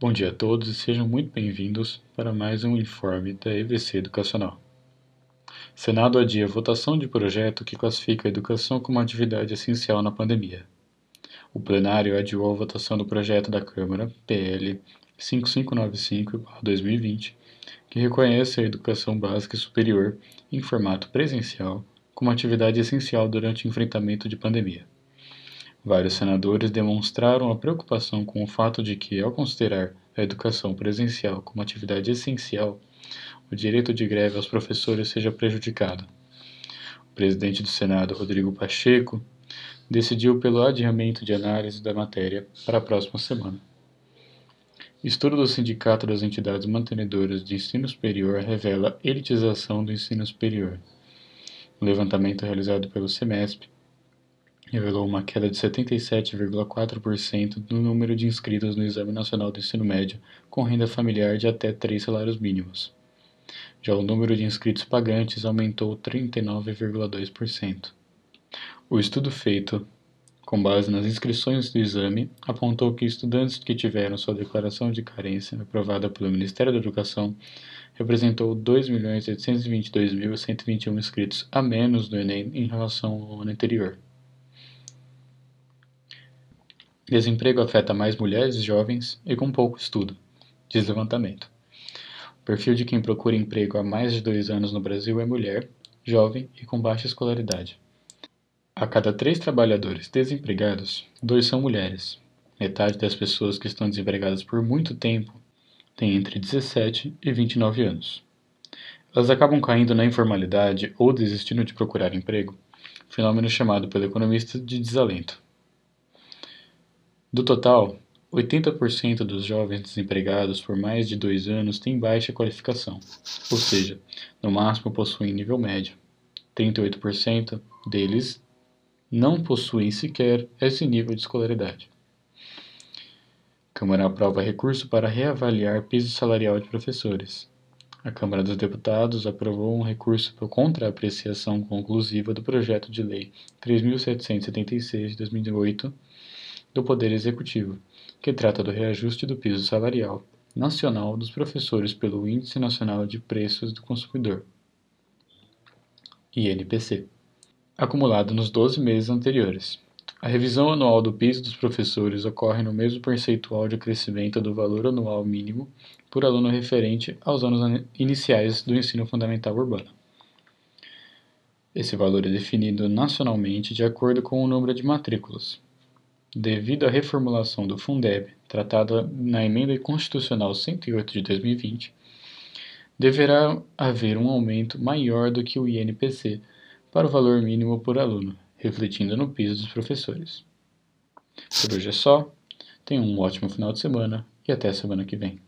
Bom dia a todos e sejam muito bem-vindos para mais um informe da EVC Educacional. Senado adia votação de projeto que classifica a educação como atividade essencial na pandemia. O plenário adiou a votação do projeto da Câmara, PL 5595-2020, que reconhece a educação básica e superior em formato presencial como atividade essencial durante o enfrentamento de pandemia. Vários senadores demonstraram a preocupação com o fato de que, ao considerar a educação presencial como atividade essencial, o direito de greve aos professores seja prejudicado. O presidente do Senado, Rodrigo Pacheco, decidiu pelo adiamento de análise da matéria para a próxima semana. Estudo do Sindicato das Entidades Mantenedoras de Ensino Superior revela elitização do ensino superior. O levantamento realizado pelo SEMESP revelou uma queda de 77,4% no número de inscritos no Exame Nacional do Ensino Médio com renda familiar de até três salários mínimos. Já o número de inscritos pagantes aumentou 39,2%. O estudo feito com base nas inscrições do exame, apontou que estudantes que tiveram sua declaração de carência aprovada pelo Ministério da Educação representou 2.822.121 inscritos a menos no Enem em relação ao ano anterior. Desemprego afeta mais mulheres jovens e com pouco estudo, diz levantamento. O perfil de quem procura emprego há mais de dois anos no Brasil é mulher, jovem e com baixa escolaridade. A cada três trabalhadores desempregados, dois são mulheres. Metade das pessoas que estão desempregadas por muito tempo tem entre 17 e 29 anos. Elas acabam caindo na informalidade ou desistindo de procurar emprego, fenômeno chamado pelo economista de desalento. Do total, 80% dos jovens desempregados por mais de dois anos têm baixa qualificação, ou seja, no máximo possuem nível médio. 38% deles não possuem sequer esse nível de escolaridade. A Câmara aprova recurso para reavaliar piso salarial de professores. A Câmara dos Deputados aprovou um recurso contra a apreciação conclusiva do projeto de lei 3776 de 2008 do Poder Executivo, que trata do reajuste do piso salarial nacional dos professores pelo Índice Nacional de Preços do Consumidor, INPC, acumulado nos 12 meses anteriores. A revisão anual do piso dos professores ocorre no mesmo percentual de crescimento do valor anual mínimo por aluno referente aos anos iniciais do ensino fundamental urbano. Esse valor é definido nacionalmente de acordo com o número de matrículas, devido à reformulação do Fundeb, tratada na Emenda Constitucional 108 de 2020, deverá haver um aumento maior do que o INPC para o valor mínimo por aluno, refletindo no piso dos professores. Por hoje é só, tenham um ótimo final de semana e até semana que vem.